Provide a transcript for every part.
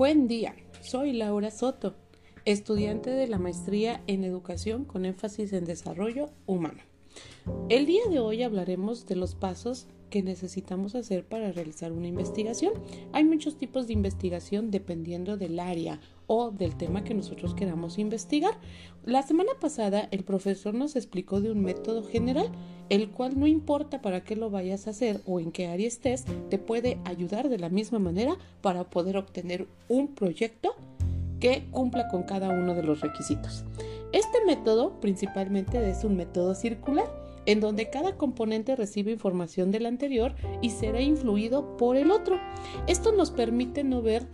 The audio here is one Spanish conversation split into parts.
Buen día, soy Laura Soto, estudiante de la maestría en educación con énfasis en desarrollo humano. El día de hoy hablaremos de los pasos que necesitamos hacer para realizar una investigación. Hay muchos tipos de investigación dependiendo del área o del tema que nosotros queramos investigar. La semana pasada el profesor nos explicó de un método general, el cual no importa para qué lo vayas a hacer o en qué área estés, te puede ayudar de la misma manera para poder obtener un proyecto que cumpla con cada uno de los requisitos. Este método principalmente es un método circular en donde cada componente recibe información del anterior y será influido por el otro. Esto nos permite no ver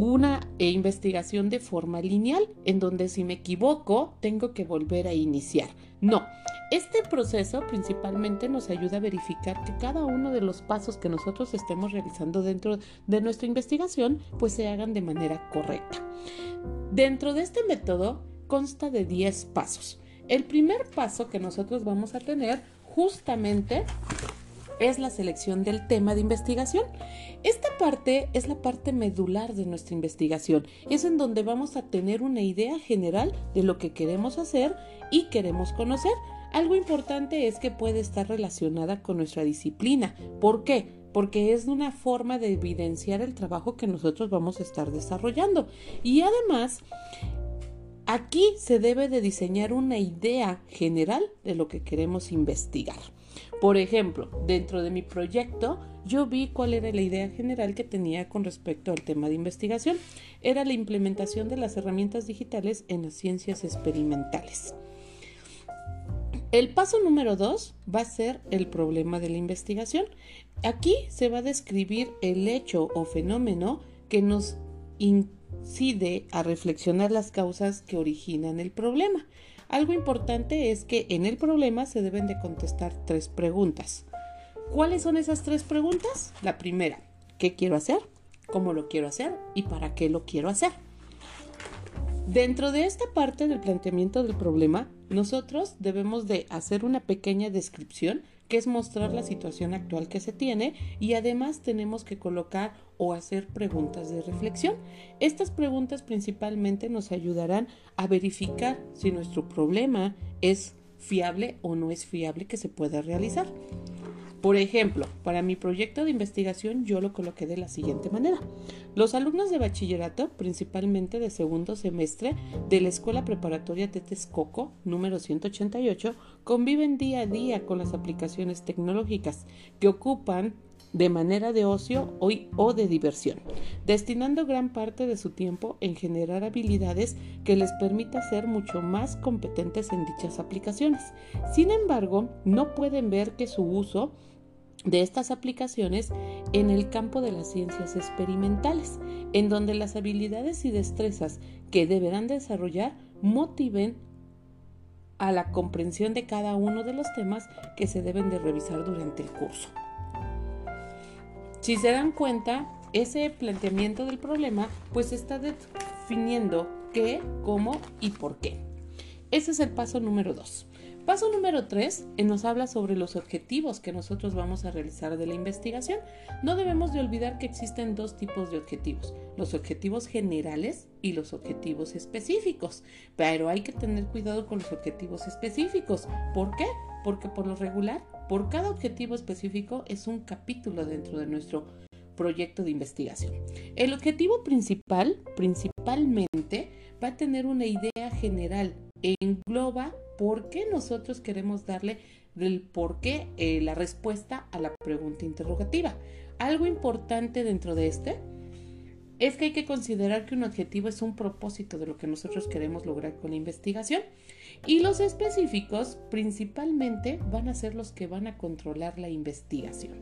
una investigación de forma lineal, en donde si me equivoco tengo que volver a iniciar. No, este proceso principalmente nos ayuda a verificar que cada uno de los pasos que nosotros estemos realizando dentro de nuestra investigación pues se hagan de manera correcta. Dentro de este método consta de 10 pasos. El primer paso que nosotros vamos a tener justamente es la selección del tema de investigación. Esta parte es la parte medular de nuestra investigación. Es en donde vamos a tener una idea general de lo que queremos hacer y queremos conocer. Algo importante es que puede estar relacionada con nuestra disciplina. ¿Por qué? Porque es una forma de evidenciar el trabajo que nosotros vamos a estar desarrollando. Y además, Aquí se debe de diseñar una idea general de lo que queremos investigar. Por ejemplo, dentro de mi proyecto yo vi cuál era la idea general que tenía con respecto al tema de investigación. Era la implementación de las herramientas digitales en las ciencias experimentales. El paso número dos va a ser el problema de la investigación. Aquí se va a describir el hecho o fenómeno que nos incide a reflexionar las causas que originan el problema. Algo importante es que en el problema se deben de contestar tres preguntas. ¿Cuáles son esas tres preguntas? La primera, ¿qué quiero hacer? ¿Cómo lo quiero hacer? ¿Y para qué lo quiero hacer? Dentro de esta parte del planteamiento del problema, nosotros debemos de hacer una pequeña descripción que es mostrar la situación actual que se tiene y además tenemos que colocar o hacer preguntas de reflexión. Estas preguntas principalmente nos ayudarán a verificar si nuestro problema es fiable o no es fiable que se pueda realizar. Por ejemplo, para mi proyecto de investigación yo lo coloqué de la siguiente manera. Los alumnos de bachillerato, principalmente de segundo semestre de la Escuela Preparatoria de número 188, conviven día a día con las aplicaciones tecnológicas que ocupan de manera de ocio o de diversión, destinando gran parte de su tiempo en generar habilidades que les permita ser mucho más competentes en dichas aplicaciones. Sin embargo, no pueden ver que su uso de estas aplicaciones en el campo de las ciencias experimentales, en donde las habilidades y destrezas que deberán desarrollar motiven a la comprensión de cada uno de los temas que se deben de revisar durante el curso. Si se dan cuenta, ese planteamiento del problema pues está definiendo qué, cómo y por qué. Ese es el paso número dos. Paso número tres eh, nos habla sobre los objetivos que nosotros vamos a realizar de la investigación. No debemos de olvidar que existen dos tipos de objetivos, los objetivos generales y los objetivos específicos. Pero hay que tener cuidado con los objetivos específicos. ¿Por qué? Porque por lo regular por cada objetivo específico es un capítulo dentro de nuestro proyecto de investigación. El objetivo principal, principalmente, va a tener una idea general e engloba por qué nosotros queremos darle el por qué eh, la respuesta a la pregunta interrogativa. Algo importante dentro de este es que hay que considerar que un objetivo es un propósito de lo que nosotros queremos lograr con la investigación y los específicos principalmente van a ser los que van a controlar la investigación.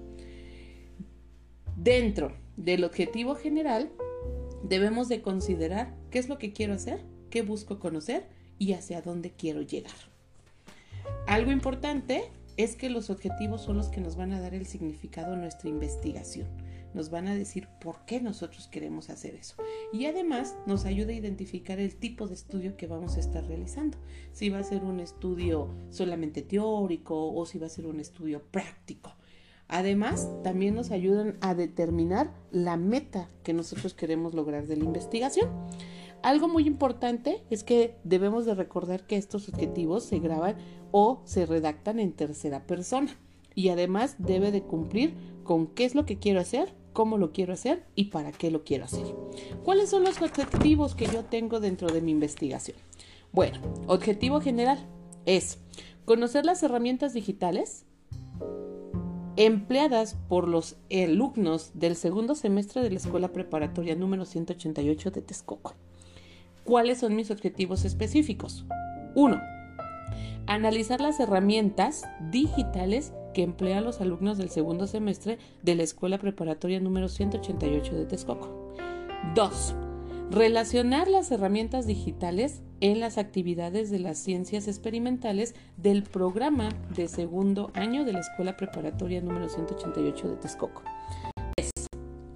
Dentro del objetivo general debemos de considerar qué es lo que quiero hacer, qué busco conocer y hacia dónde quiero llegar. Algo importante es que los objetivos son los que nos van a dar el significado a nuestra investigación nos van a decir por qué nosotros queremos hacer eso. Y además nos ayuda a identificar el tipo de estudio que vamos a estar realizando. Si va a ser un estudio solamente teórico o si va a ser un estudio práctico. Además, también nos ayudan a determinar la meta que nosotros queremos lograr de la investigación. Algo muy importante es que debemos de recordar que estos objetivos se graban o se redactan en tercera persona y además debe de cumplir con qué es lo que quiero hacer, cómo lo quiero hacer y para qué lo quiero hacer. ¿Cuáles son los objetivos que yo tengo dentro de mi investigación? Bueno, objetivo general es conocer las herramientas digitales empleadas por los alumnos del segundo semestre de la Escuela Preparatoria número 188 de Texcoco. ¿Cuáles son mis objetivos específicos? 1. Analizar las herramientas digitales que emplean los alumnos del segundo semestre de la Escuela Preparatoria número 188 de Texcoco. 2. Relacionar las herramientas digitales en las actividades de las ciencias experimentales del programa de segundo año de la Escuela Preparatoria número 188 de Texcoco. 3.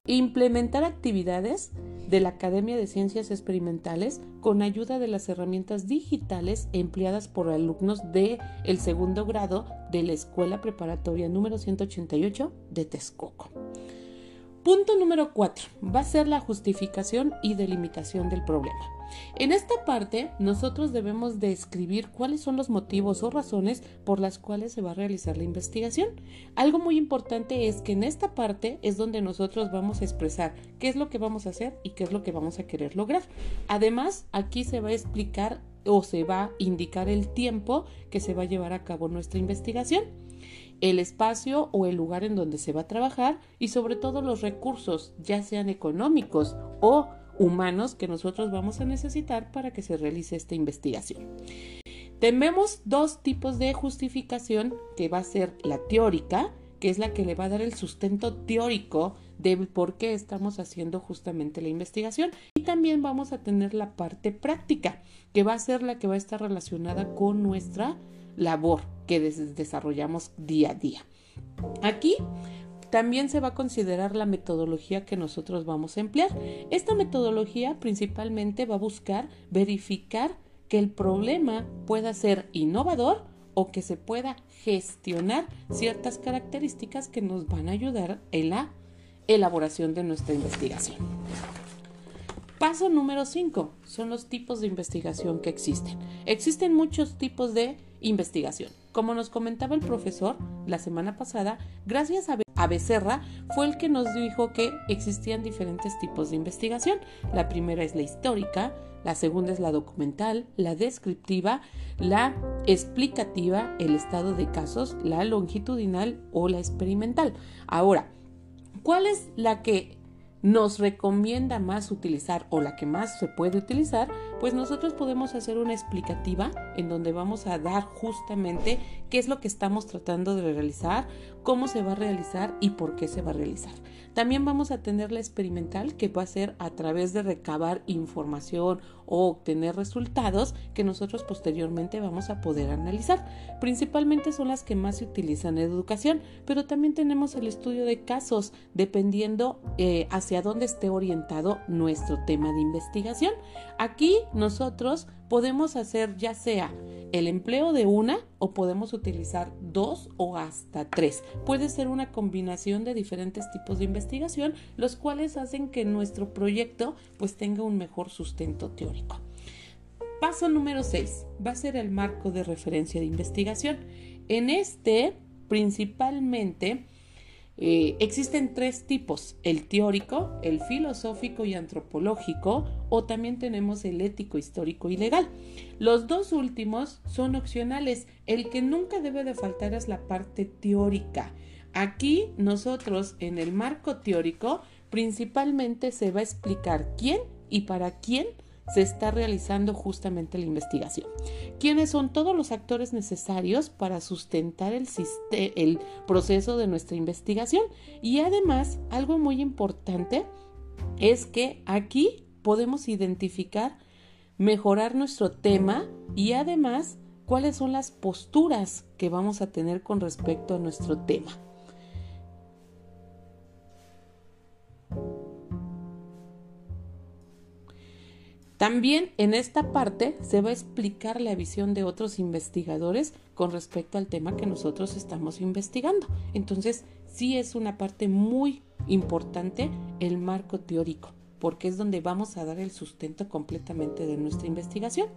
Implementar actividades de la Academia de Ciencias Experimentales con ayuda de las herramientas digitales empleadas por alumnos de el segundo grado de la Escuela Preparatoria número 188 de Texcoco. Punto número 4 va a ser la justificación y delimitación del problema. En esta parte, nosotros debemos describir cuáles son los motivos o razones por las cuales se va a realizar la investigación. Algo muy importante es que en esta parte es donde nosotros vamos a expresar qué es lo que vamos a hacer y qué es lo que vamos a querer lograr. Además, aquí se va a explicar o se va a indicar el tiempo que se va a llevar a cabo nuestra investigación el espacio o el lugar en donde se va a trabajar y sobre todo los recursos, ya sean económicos o humanos que nosotros vamos a necesitar para que se realice esta investigación. Tenemos dos tipos de justificación que va a ser la teórica, que es la que le va a dar el sustento teórico de por qué estamos haciendo justamente la investigación. Y también vamos a tener la parte práctica, que va a ser la que va a estar relacionada con nuestra labor que desarrollamos día a día. Aquí también se va a considerar la metodología que nosotros vamos a emplear. Esta metodología principalmente va a buscar verificar que el problema pueda ser innovador o que se pueda gestionar ciertas características que nos van a ayudar en la elaboración de nuestra investigación. Paso número 5 son los tipos de investigación que existen. Existen muchos tipos de investigación. Como nos comentaba el profesor la semana pasada, gracias a a Becerra fue el que nos dijo que existían diferentes tipos de investigación. La primera es la histórica, la segunda es la documental, la descriptiva, la explicativa, el estado de casos, la longitudinal o la experimental. Ahora, ¿cuál es la que nos recomienda más utilizar o la que más se puede utilizar, pues nosotros podemos hacer una explicativa en donde vamos a dar justamente qué es lo que estamos tratando de realizar, cómo se va a realizar y por qué se va a realizar. También vamos a tener la experimental que va a ser a través de recabar información o obtener resultados que nosotros posteriormente vamos a poder analizar. Principalmente son las que más se utilizan en educación, pero también tenemos el estudio de casos dependiendo eh, hacia dónde esté orientado nuestro tema de investigación. Aquí nosotros podemos hacer ya sea el empleo de una o podemos utilizar dos o hasta tres. Puede ser una combinación de diferentes tipos de investigación, los cuales hacen que nuestro proyecto pues tenga un mejor sustento teórico. Paso número 6 va a ser el marco de referencia de investigación. En este, principalmente, eh, existen tres tipos, el teórico, el filosófico y antropológico, o también tenemos el ético, histórico y legal. Los dos últimos son opcionales, el que nunca debe de faltar es la parte teórica. Aquí nosotros en el marco teórico principalmente se va a explicar quién y para quién se está realizando justamente la investigación. ¿Quiénes son todos los actores necesarios para sustentar el, el proceso de nuestra investigación? Y además, algo muy importante es que aquí podemos identificar, mejorar nuestro tema y además cuáles son las posturas que vamos a tener con respecto a nuestro tema. También en esta parte se va a explicar la visión de otros investigadores con respecto al tema que nosotros estamos investigando. Entonces, sí es una parte muy importante el marco teórico porque es donde vamos a dar el sustento completamente de nuestra investigación.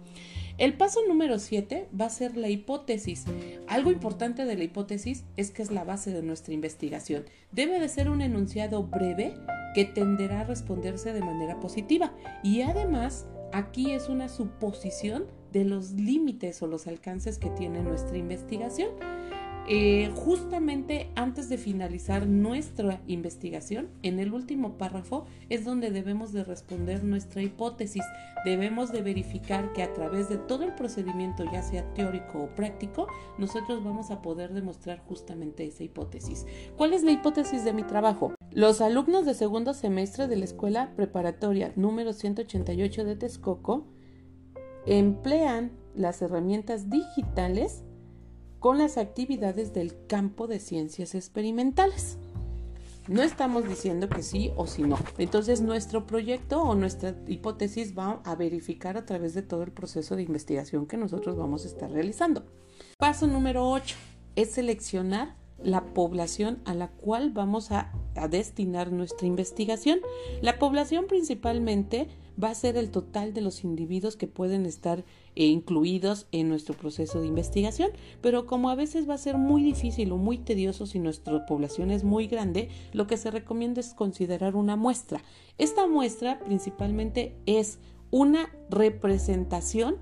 El paso número 7 va a ser la hipótesis. Algo importante de la hipótesis es que es la base de nuestra investigación. Debe de ser un enunciado breve que tenderá a responderse de manera positiva y además aquí es una suposición de los límites o los alcances que tiene nuestra investigación. Eh, justamente antes de finalizar nuestra investigación, en el último párrafo es donde debemos de responder nuestra hipótesis. Debemos de verificar que a través de todo el procedimiento, ya sea teórico o práctico, nosotros vamos a poder demostrar justamente esa hipótesis. ¿Cuál es la hipótesis de mi trabajo? Los alumnos de segundo semestre de la escuela preparatoria número 188 de Texcoco emplean las herramientas digitales con las actividades del campo de ciencias experimentales. No estamos diciendo que sí o si no. Entonces nuestro proyecto o nuestra hipótesis va a verificar a través de todo el proceso de investigación que nosotros vamos a estar realizando. Paso número 8 es seleccionar la población a la cual vamos a, a, destinar nuestra investigación. La población principalmente va a ser el total de los individuos que pueden estar eh, incluidos en nuestro proceso de investigación, pero como a veces va a ser muy difícil o muy tedioso si nuestra población es muy grande, lo que se recomienda es considerar una muestra. Esta muestra principalmente es una representación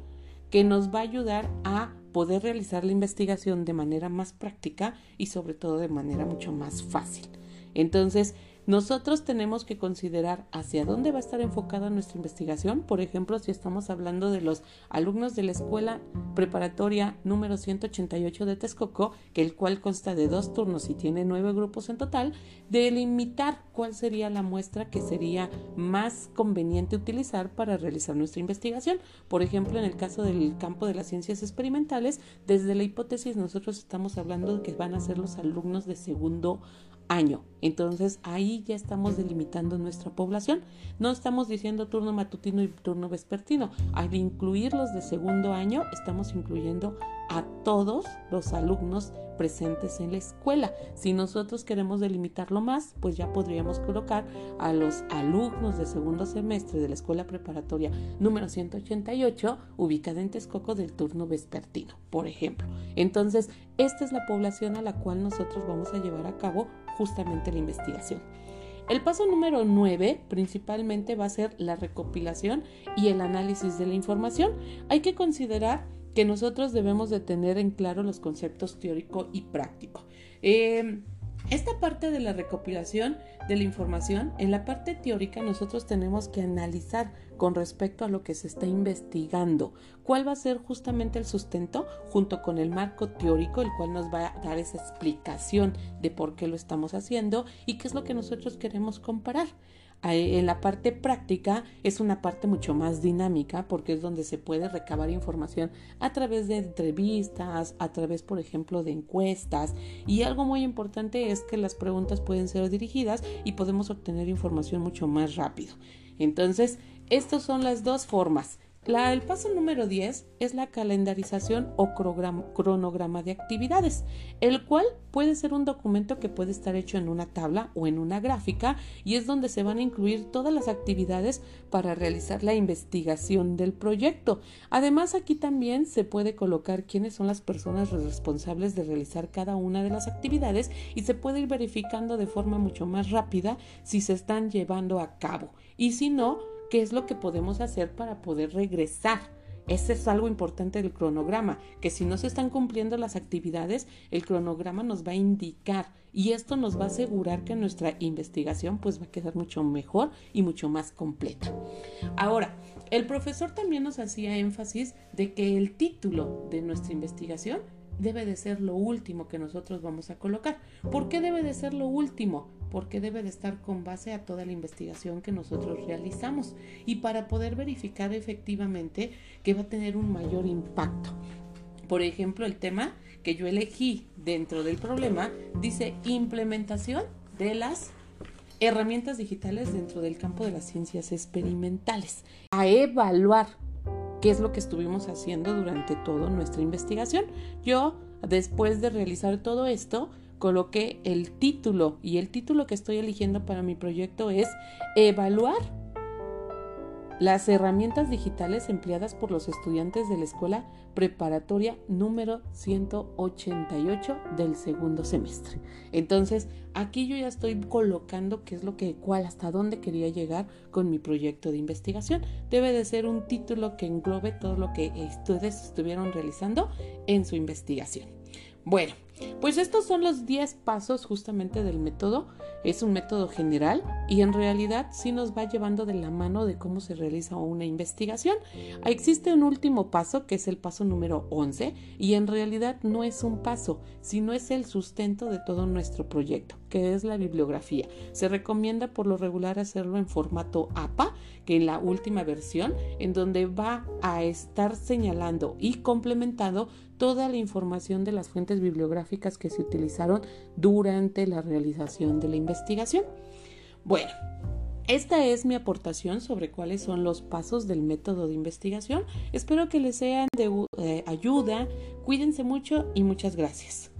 que nos va a ayudar a poder realizar la investigación de manera más práctica y sobre todo de manera mucho más fácil. Entonces, nosotros tenemos que considerar hacia dónde va a estar enfocada nuestra investigación. Por ejemplo, si estamos hablando de los alumnos de la escuela preparatoria número 188 de Texcoco, que el cual consta de dos turnos y tiene nueve grupos en total, delimitar cuál sería la muestra que sería más conveniente utilizar para realizar nuestra investigación. Por ejemplo, en el caso del campo de las ciencias experimentales, desde la hipótesis nosotros estamos hablando de que van a ser los alumnos de segundo año. Entonces ahí ya estamos delimitando nuestra población. No estamos diciendo turno matutino y turno vespertino. Al incluirlos de segundo año, estamos incluyendo a todos los alumnos presentes en la escuela. Si nosotros queremos delimitarlo más, pues ya podríamos colocar a los alumnos de segundo semestre de la escuela preparatoria número 188, ubicada en Texcoco del turno vespertino, por ejemplo. Entonces, esta es la población a la cual nosotros vamos a llevar a cabo justamente la investigación. El paso número 9 principalmente va a ser la recopilación y el análisis de la información. Hay que considerar que nosotros debemos de tener en claro los conceptos teórico y práctico. Eh, esta parte de la recopilación de la información, en la parte teórica nosotros tenemos que analizar con respecto a lo que se está investigando, cuál va a ser justamente el sustento junto con el marco teórico, el cual nos va a dar esa explicación de por qué lo estamos haciendo y qué es lo que nosotros queremos comparar en la parte práctica es una parte mucho más dinámica porque es donde se puede recabar información a través de entrevistas, a través, por ejemplo, de encuestas. Y algo muy importante es que las preguntas pueden ser dirigidas y podemos obtener información mucho más rápido. Entonces, estas son las dos formas el paso número 10 es la calendarización o cronograma de actividades, el cual puede ser un documento que puede estar hecho en una tabla o en una gráfica y es donde se van a incluir todas las actividades para realizar la investigación del proyecto. Además aquí también se puede colocar quiénes son las personas responsables de realizar cada una de las actividades y se puede ir verificando de forma mucho más rápida si se están llevando a cabo y si no, qué es lo que podemos hacer para poder regresar. Ese es algo importante del cronograma, que si no se están cumpliendo las actividades, el cronograma nos va a indicar y esto nos va a asegurar que nuestra investigación pues va a quedar mucho mejor y mucho más completa. Ahora, el profesor también nos hacía énfasis de que el título de nuestra investigación debe de ser lo último que nosotros vamos a colocar. ¿Por qué debe de ser lo último? Porque debe de estar con base a toda la investigación que nosotros realizamos y para poder verificar efectivamente que va a tener un mayor impacto. Por ejemplo, el tema que yo elegí dentro del problema dice implementación de las herramientas digitales dentro del campo de las ciencias experimentales, a evaluar qué es lo que estuvimos haciendo durante toda nuestra investigación. Yo, después de realizar todo esto, coloqué el título y el título que estoy eligiendo para mi proyecto es Evaluar las herramientas digitales empleadas por los estudiantes de la escuela preparatoria número 188 del segundo semestre. Entonces, aquí yo ya estoy colocando qué es lo que, cuál, hasta dónde quería llegar con mi proyecto de investigación. Debe de ser un título que englobe todo lo que ustedes estuvieron realizando en su investigación. Bueno, pues estos son los 10 pasos justamente del método. Es un método general y en realidad sí nos va llevando de la mano de cómo se realiza una investigación. Existe un último paso que es el paso número 11 y en realidad no es un paso, sino es el sustento de todo nuestro proyecto, que es la bibliografía. Se recomienda por lo regular hacerlo en formato APA, que en la última versión, en donde va a estar señalando y complementado toda la información de las fuentes bibliográficas que se utilizaron durante la realización de la investigación. Bueno, esta es mi aportación sobre cuáles son los pasos del método de investigación. Espero que les sean de eh, ayuda. Cuídense mucho y muchas gracias.